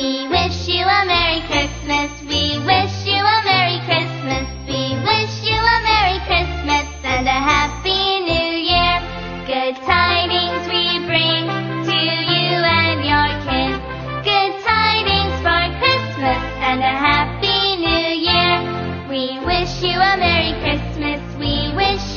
We wish you a Merry Christmas. We wish you a Merry Christmas. We wish you a Merry Christmas and a Happy New Year. Good tidings we bring to you and your kin. Good tidings for Christmas and a Happy New Year. We wish you a Merry Christmas. We wish